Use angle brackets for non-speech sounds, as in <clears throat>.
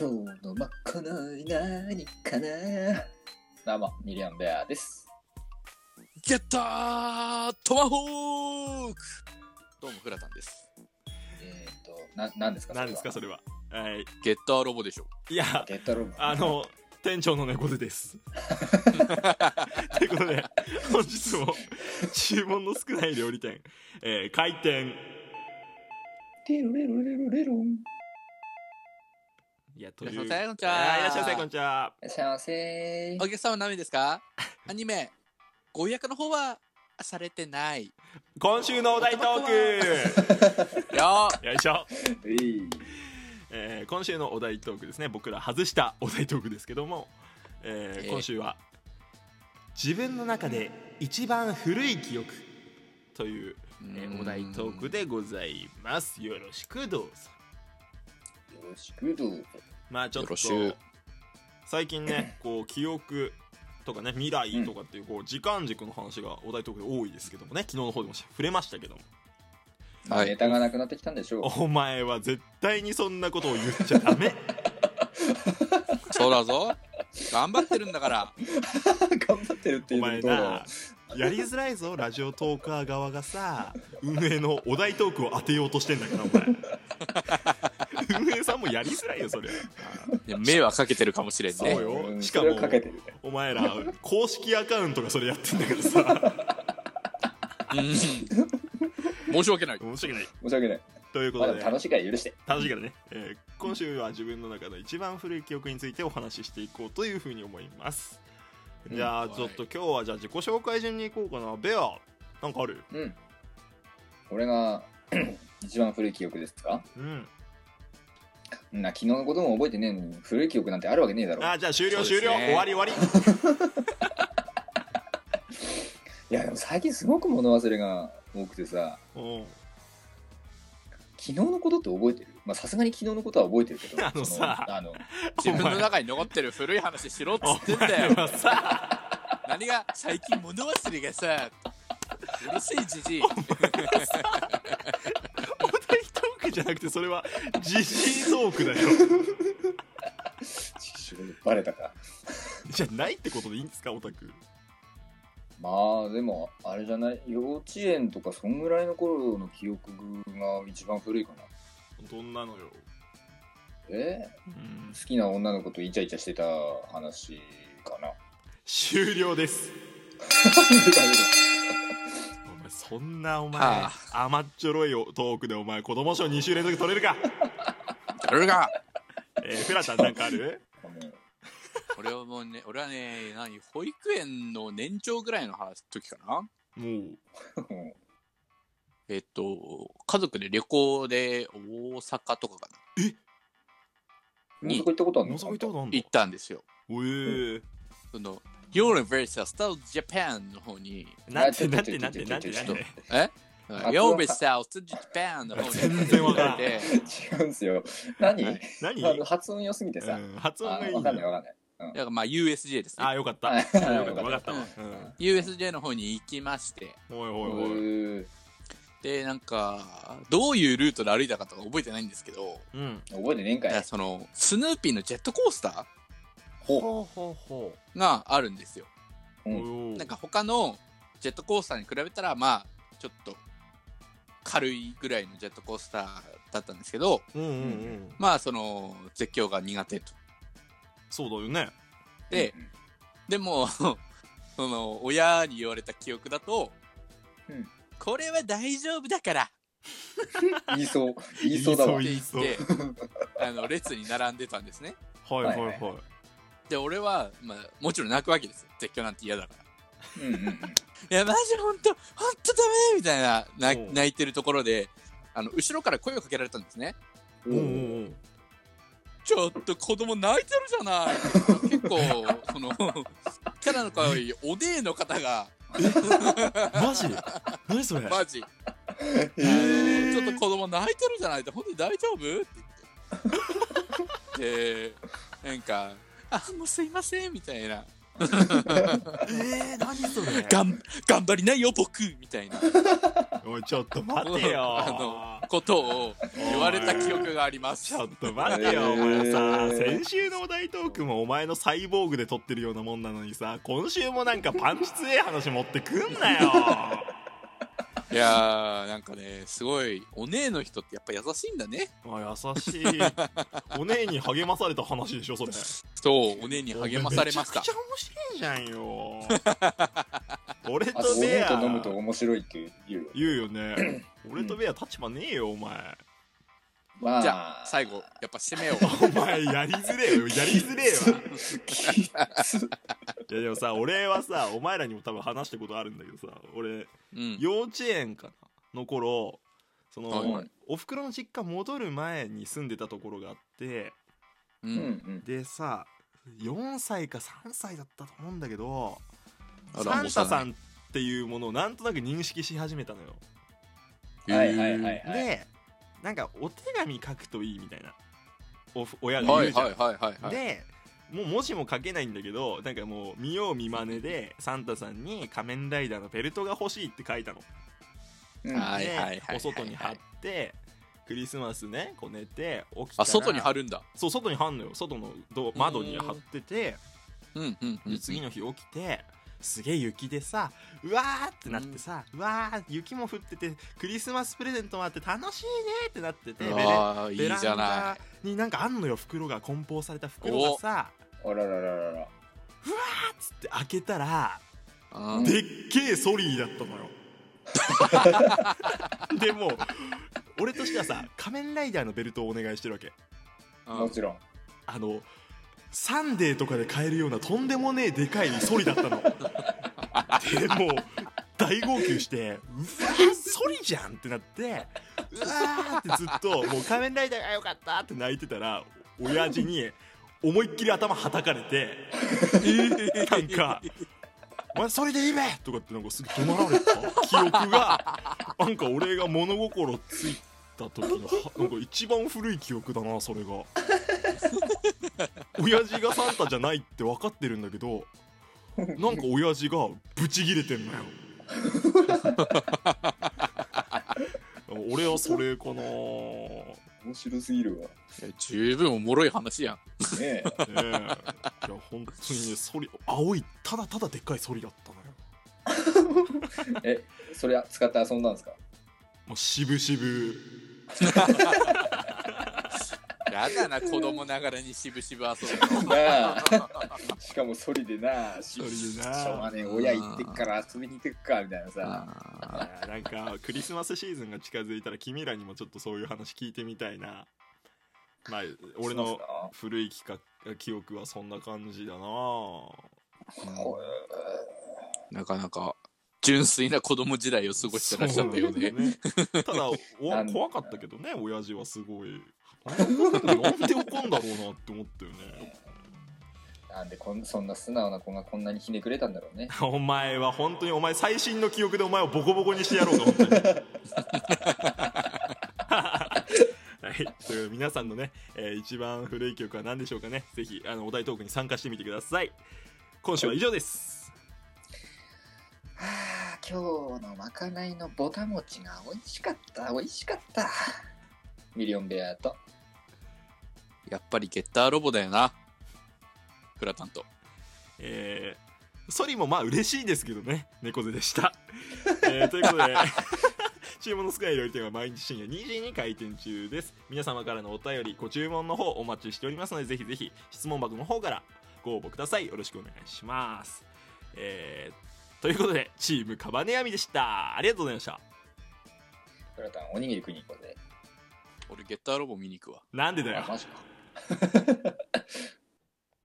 今日のまかない何かなどうも、ミリアンベアです。ゲッタートマホークどうも、フラタンです。えっ、と、な、なんですか何ですかそれれははいゲッターロボでしょ。いやは。ゲッタロボ。あの店長の猫背ですということで本日も注文の少ない料理店、えー開店テロレロレロレロン。いやといらっしゃいいうませこんにちは。いらっしゃいませこんにちは。いらっしゃいませ。お客様何名ですか？アニメ、ご予約の方はされてない。今週のお題トー <laughs> よクよいしょ、ういえー今週のお題トークですね。僕ら外したお題トークですけども、えーえー。今週は自分の中で一番古い記憶という、えーお題トークでございます。よろしくどうぞ。よろしくどうぞ。まあちょっと最近ね <laughs> こう記憶とかね未来とかっていうこう時間軸の話がお題トークで多いですけどもね昨日の方でも触れましたけどもはいネタがなくなってきたんでしょう。お前は絶対にそんなことを言っちゃダメ <laughs> そうだぞ。頑張ってるんだから。<laughs> 頑張ってるっておいうのと前なやりづらいぞラジオトーカー側がさ運営のお題トークを当てようとしてんだからお前運営さんもやりづらいよそれ。いや迷惑かけてるかもしれんね。そう。よ。うんしかもかけてるね。お前ら公式アカウントがそれやってんだからさ。うん。申し訳ない。申し訳ない。申し訳ない。まということで。だ楽しいから許して。楽しいからね、えー今週は自分の中の一番古い記憶についてお話ししていこうというふうに思います。じゃあうんちょっと今日はじゃあ自己紹介順にいこうかな。ベアなんかある？うん。俺が <clears throat> 一番古い記憶ですか？うんな、昨日のことも覚えてねえのに、古い記憶なんてあるわけねえだろ。あじゃあ終了終了。終わり終わ <laughs> いや、でも最近すごく物忘れが多くてさ、りうん。昨日のことって覚えてる？まあさすがに昨日のことは覚えてるけど <laughs> あのさそあの自分の中に残ってる古い話しろっつってんだよ。何が最近物忘れがさ、うるせえじじい。お題トークじゃなくてそれはジジイトークだよ。<laughs> バレたか。じゃないってことでいいんですかオタク。まあでもあれじゃない？幼稚園とかそんぐらいの頃の記憶が一番古いかな。どんなのよ、え？うん。好きな女の子とイチャイチャしてた話かな。終了です <laughs> そんなお前あ。甘っちょろいトークでお前子供賞2週連続取れるか？<laughs> それが、えー、フラタンなんかある？俺はもうね、俺はね、何、保育園の年長ぐらいの話時かな？もう。えっと、家族で旅行で大阪とかかな？大阪行ったことあるの？行ったことあんの？行ったんですよ。おえー、その、Universal Studios Japan の方に、なんてなんてなんてなんてなんてえ？音 Universal Studios Japan の方に。全然わからん。で、違うんすよ。何、はい何、発音良すぎてさ、うん、発音あがいいわかんないわかんない。だからまあ USJ ですね。あよかった。はい。よかったよかわかった。USJ の方に行きまして、おいおういおい。ー。で、なんか、どういうルートで歩いたかとか覚えてないんですけど、うん。覚えてねえんかい。その、スヌーピーのジェットコースターがあるんですよ。なんか他のジェットコースターに比べたら、まあ、ちょっと軽いぐらいのジェットコースターだったんですけど、うんうんうん。まあ、その、絶叫が苦手と。そうだよね。で、でも、<laughs> その、親に言われた記憶だと、うん。これは大丈夫だから。言いそう。<laughs> 言いそうだわ。って言って、あの、列に並んでたんですね。はい。はいはい、はいで、俺は、まあ、もちろん泣くわけですよ。絶叫なんて嫌だから。うんうんうん。<laughs> いや、マジほんと、ほんとダメみたいな、なおう泣いてるところで、あの、後ろから声をかけられたんですね。ちょっと子供泣いてるじゃない。結構、その、<laughs> キャラの可愛いお姉の方が、マジ？<laughs> 何それ？マジ、ちょっと子供泣いてるじゃないって、ほんとに大丈夫？って言って。で、なんか、あ、もうすいません、みたいな。えー、何それ？がん、頑張りなよ、僕みたいな。おいちょっと待てよ。あのことを言われた記憶があります。ちょっと待てよ、えーお前さ。先週のお題トークもお前のサイボーグで撮ってるようなもんなのにさ今週もなんかパンチ強え話持ってくんなよいやーなんかねすごいお姉の人ってやっぱ優しいんだね。あ優しい。<laughs> お姉に励まされた話でしょそれ。そうお姉に励まされました。めちゃくちゃ面白いじゃんよ。<laughs> 俺あととベア。おと飲むと面白いって言うよ。言うよね。<laughs> 俺とベア立場ねえよお前まあ、じゃあ最後やっぱ締めよう。<laughs> お前やりづれえよ。やりづれえわ。いやでもさ俺はさお前らにも多分話したことあるんだけどさ俺うん。幼稚園かなの頃その、はいはい。おふくろの実家戻る前に住んでたところがあってううんん。でさ4歳か3歳だったと思うんだけどサンタさんっていうものをなんとなく認識し始めたのよ。うん。はいはいはいはい。でなんかお手紙書くといいみたいな。おふ親が言うじゃん、はいはいはいはい。はいでもう文字も書けないんだけどなんかもう見よう見まねでサンタさんに「仮面ライダーのベルトが欲しい」って書いたの。でお外に貼ってクリスマスねこう寝て起きたらあ外に貼るんだ。そう外に貼んのよ。外のド窓に貼っててうんうんうん。で次の日起きてすげえ雪でさうわーってなってさ、うわー雪も降っててクリスマスプレゼントもあって楽しいねってなっててベレああいいじベランゃないダになんかあんのよ袋が梱包された袋がさ。あららららら。つって開けたらうん。でっけえソリーだったのよ。<laughs> でも俺としてはさ仮面ライダーのベルトをお願いしてるわけ。うん。もちろん。あのサンデーとかで買えるようなとんでもねえでかいソリだったのでも大号泣して「うわソリじゃん!」ってなって「うわー!」ってずっと「もう仮面ライダーがよかった!」って泣いてたら親父に思いっきり頭はたかれてなんか「お前それでいいべ!」とかってなんかすぐ怒鳴られた記憶がなんか俺が物心ついた時のなんか一番古い記憶だなそれが親父がサンタじゃないって分かってるんだけどなんか親父がブチギレてんのよ。<laughs> 俺はそれかな。ね面白すぎるわ。十分おもろい話やん。ねえ。え。いや本当にねソリ青いただただでっかいソリだったのよ。<laughs> え、それ使って遊んだんですか？もう渋々 <laughs> やだな子供ながらに渋々遊ぶの。なあ。しかもソリでな、しソリでなしょうがねえ、親行ってっから遊びに行ってっか、みたいなさ。なんかクリスマスシーズンが近づいたら君らにもちょっとそういう話聞いてみたいな。まあ俺のそうっすか？古い企画記憶はそんな感じだなほなかなか純粋な子供時代を過ごしてらっしゃったよね。そうただお <laughs> なん怖かったけどね親父はすごいなんで怒んだろうなって思ったよねなんでこんそんな素直な子がこんなにひねくれ？たんだろうね。お前は本当にお前最新の記憶でお前をボコボコにしてやろうと思ってはい、という皆さんのね、えー一番古い記憶は何でしょうかねぜひあのお題トークに参加してみてください今週は以上ですはあ、今日のまかないのぼたもちが美味しかった、美味しかった。ミリオンベアと。やっぱりゲッターロボだよな。フラタンとえー、ソリもまあ嬉しいですけどね。猫背でした、えーということで <laughs> 注文のスカイ料理店は毎日深夜2時に開店中です。皆様からのお便りご注文の方お待ちしておりますのでぜひぜひ質問箱の方からご応募ください。よろしくお願いします。えー、ということでチームカバネヤミでした。ありがとうございました。フラタン、おにぎり食いに行こうぜ。俺ゲッターロボ見に行くわ。なんでだよ。あ、マジか。哈哈哈哈哈